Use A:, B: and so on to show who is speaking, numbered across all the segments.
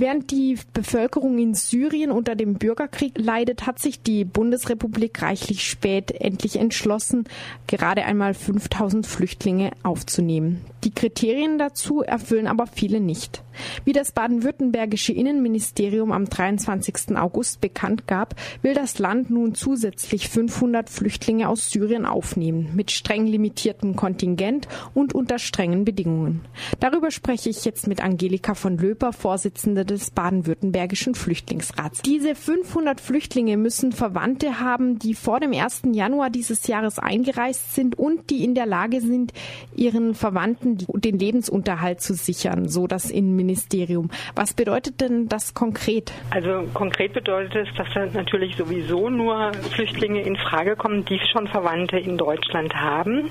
A: Während die Bevölkerung in Syrien unter dem Bürgerkrieg leidet, hat sich die Bundesrepublik reichlich spät endlich entschlossen, gerade einmal 5000 Flüchtlinge aufzunehmen. Die Kriterien dazu erfüllen aber viele nicht. Wie das baden-württembergische Innenministerium am 23. August bekannt gab, will das Land nun zusätzlich 500 Flüchtlinge aus Syrien aufnehmen, mit streng limitiertem Kontingent und unter strengen Bedingungen. Darüber spreche ich jetzt mit Angelika von Löper, Vorsitzende des baden-württembergischen Flüchtlingsrats. Diese 500 Flüchtlinge müssen Verwandte haben, die vor dem 1. Januar dieses Jahres eingereist sind und die in der Lage sind, ihren Verwandten den Lebensunterhalt zu sichern, so das Innenministerium. Was bedeutet denn das konkret?
B: Also konkret bedeutet es, dass natürlich sowieso nur Flüchtlinge in Frage kommen, die schon Verwandte in Deutschland haben.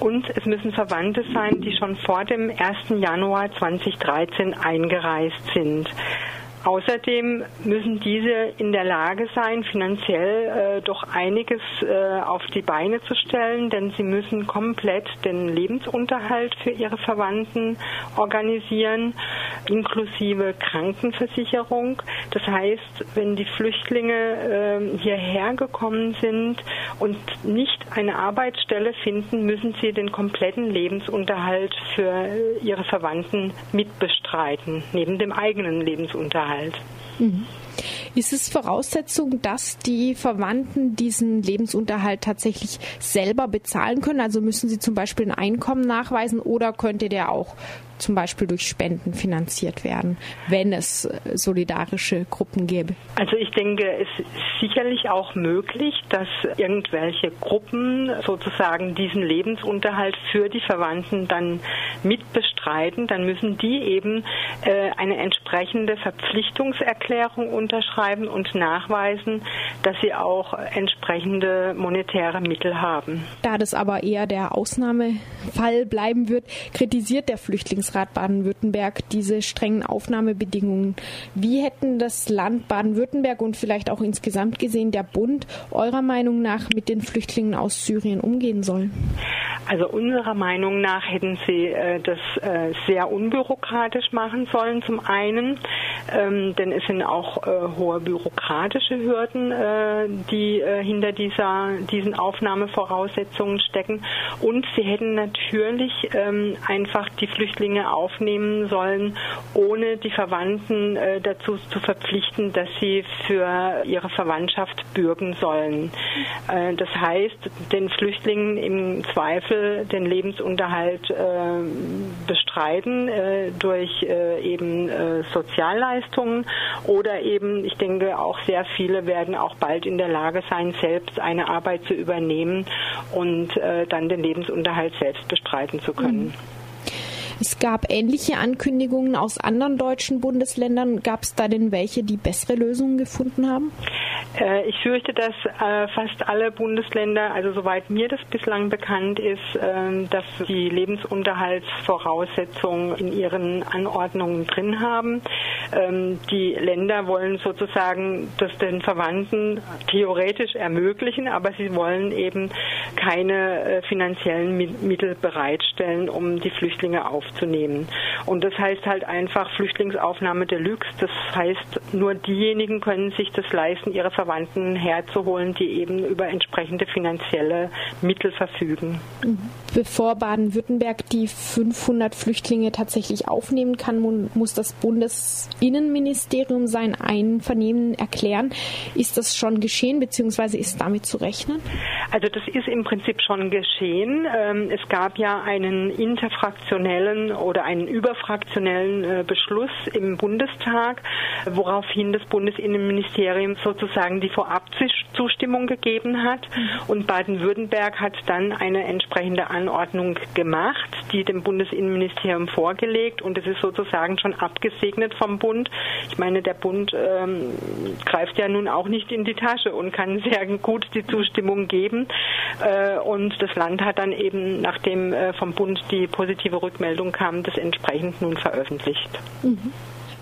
B: Und es müssen Verwandte sein, die schon vor dem 1. Januar 2013 eingereist sind. Außerdem müssen diese in der Lage sein, finanziell äh, doch einiges äh, auf die Beine zu stellen, denn sie müssen komplett den Lebensunterhalt für ihre Verwandten organisieren, inklusive Krankenversicherung. Das heißt, wenn die Flüchtlinge äh, hierher gekommen sind und nicht eine Arbeitsstelle finden, müssen sie den kompletten Lebensunterhalt für ihre Verwandten mitbestreiten, neben dem eigenen Lebensunterhalt. Lebensunterhalt.
A: Mhm. Ist es Voraussetzung, dass die Verwandten diesen Lebensunterhalt tatsächlich selber bezahlen können? Also müssen sie zum Beispiel ein Einkommen nachweisen oder könnte der auch zum Beispiel durch Spenden finanziert werden, wenn es äh, solidarische Gruppen gäbe?
B: Also ich denke, es ist sicherlich auch möglich, dass irgendwelche Gruppen sozusagen diesen Lebensunterhalt für die Verwandten dann mitbestreiten. Dann müssen die eben äh, eine entsprechende Verpflichtungserklärung unterschreiben und nachweisen, dass sie auch entsprechende monetäre Mittel haben.
A: Da das aber eher der Ausnahmefall bleiben wird, kritisiert der Flüchtlings Landesrat Baden-Württemberg diese strengen Aufnahmebedingungen. Wie hätten das Land Baden-Württemberg und vielleicht auch insgesamt gesehen der Bund eurer Meinung nach mit den Flüchtlingen aus Syrien umgehen sollen?
B: Also unserer Meinung nach hätten sie äh, das äh, sehr unbürokratisch machen sollen zum einen, ähm, denn es sind auch äh, hohe bürokratische Hürden, äh, die äh, hinter dieser, diesen Aufnahmevoraussetzungen stecken und sie hätten natürlich ähm, einfach die Flüchtlinge Flüchtlinge aufnehmen sollen, ohne die Verwandten äh, dazu zu verpflichten, dass sie für ihre Verwandtschaft bürgen sollen. Äh, das heißt, den Flüchtlingen im Zweifel den Lebensunterhalt äh, bestreiten äh, durch äh, eben äh, Sozialleistungen oder eben, ich denke, auch sehr viele werden auch bald in der Lage sein, selbst eine Arbeit zu übernehmen und dann den Lebensunterhalt selbst bestreiten zu können. Mhm.
A: Es gab ähnliche Ankündigungen aus anderen deutschen Bundesländern. Gab es da denn welche, die bessere Lösungen gefunden haben?
B: Äh, ich fürchte, dass äh, fast alle Bundesländer, also soweit mir das bislang bekannt ist, ähm, dass die Lebensunterhaltsvoraussetzungen in ihren Anordnungen drin haben. Ähm, die Länder wollen sozusagen das den Verwandten theoretisch ermöglichen, aber sie wollen eben keine äh, finanziellen Mittel bereitstellen, um die Flüchtlinge aufzunehmen. Und das heißt halt einfach Flüchtlingsaufnahme Deluxe. Das heißt, nur diejenigen können sich das leisten, ihre Verwandten herzuholen, die eben über entsprechende finanzielle Mittel verfügen.
A: Bevor Baden-Württemberg die 500 Flüchtlinge tatsächlich aufnehmen kann, muss das Bundesinnenministerium sein Einvernehmen erklären. Ist das schon geschehen, beziehungsweise ist damit zu rechnen?
B: Also das ist im Prinzip schon geschehen. Ähm, es gab ja einen interfraktionellen oder einen überfraktionellen äh, Beschluss im Bundestag, woraufhin das Bundesinnenministerium sozusagen die Vorabzustimmung gegeben hat. Mhm. Und Baden-Württemberg hat dann eine entsprechende Anordnung gemacht, die dem Bundesinnenministerium vorgelegt und es ist sozusagen schon abgesegnet vom Bund. Ich meine, der Bund ähm, greift ja nun auch nicht in die Tasche und kann sehr gut die Zustimmung geben. Äh, und das Land hat dann eben, nachdem äh, vom Bund die positive Rückmeldung kam, das entsprechend nun veröffentlicht.
A: Mhm.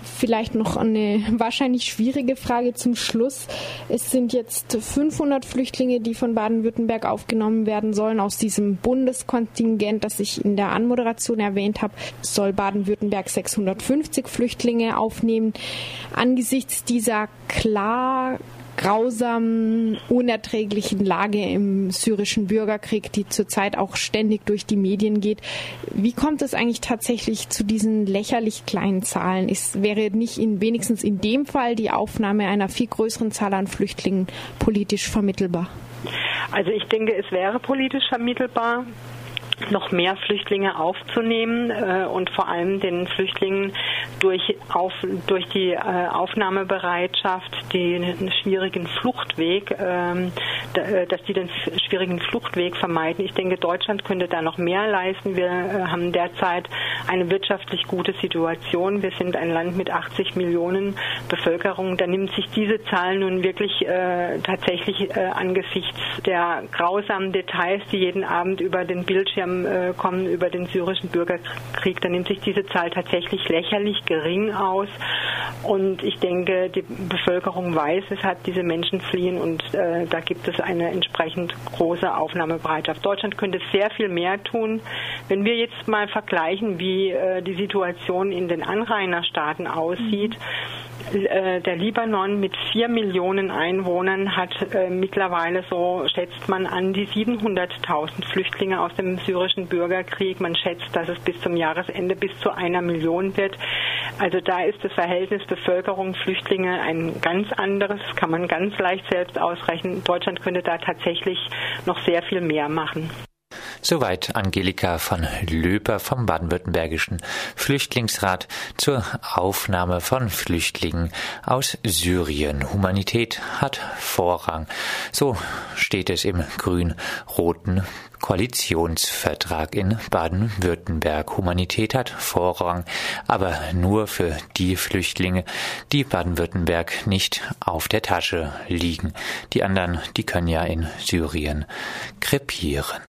A: Vielleicht noch eine wahrscheinlich schwierige Frage zum Schluss. Es sind jetzt 500 Flüchtlinge, die von Baden-Württemberg aufgenommen werden sollen. Aus diesem Bundeskontingent, das ich in der Anmoderation erwähnt habe, soll Baden-Württemberg 650 Flüchtlinge aufnehmen. Angesichts dieser klar grausamen, unerträglichen Lage im syrischen Bürgerkrieg, die zurzeit auch ständig durch die Medien geht. Wie kommt es eigentlich tatsächlich zu diesen lächerlich kleinen Zahlen? Es wäre nicht in, wenigstens in dem Fall die Aufnahme einer viel größeren Zahl an Flüchtlingen politisch vermittelbar?
B: Also ich denke, es wäre politisch vermittelbar noch mehr Flüchtlinge aufzunehmen äh, und vor allem den Flüchtlingen durch, auf, durch die äh, Aufnahmebereitschaft den schwierigen Fluchtweg, ähm, äh, dass die den schwierigen Fluchtweg vermeiden. Ich denke, Deutschland könnte da noch mehr leisten. Wir äh, haben derzeit eine wirtschaftlich gute Situation. Wir sind ein Land mit 80 Millionen Bevölkerung. Da nimmt sich diese Zahl nun wirklich äh, tatsächlich äh, angesichts der grausamen Details, die jeden Abend über den Bildschirm äh, kommen, über den syrischen Bürgerkrieg, da nimmt sich diese Zahl tatsächlich lächerlich gering aus. Und ich denke, die Bevölkerung weiß, weshalb diese Menschen fliehen und äh, da gibt es eine entsprechend große Aufnahmebereitschaft. Deutschland könnte sehr viel mehr tun. Wenn wir jetzt mal vergleichen, wie äh, die Situation in den Anrainerstaaten aussieht, mhm der Libanon mit vier Millionen Einwohnern hat äh, mittlerweile so, schätzt man an, die 700.000 Flüchtlinge aus dem syrischen Bürgerkrieg. Man schätzt, dass es bis zum Jahresende bis zu einer Million wird. Also da ist das Verhältnis Bevölkerung, Flüchtlinge ein ganz anderes, kann man ganz leicht selbst ausrechnen. Deutschland könnte da tatsächlich noch sehr viel mehr machen.
C: Soweit Angelika von Löper vom Baden-Württembergischen Flüchtlingsrat zur Aufnahme von Flüchtlingen aus Syrien. Humanität hat Vorrang. So steht es im grün-roten Koalitionsvertrag in Baden-Württemberg. Humanität hat Vorrang, aber nur für die Flüchtlinge, die Baden-Württemberg nicht auf der Tasche liegen. Die anderen, die können ja in Syrien krepieren.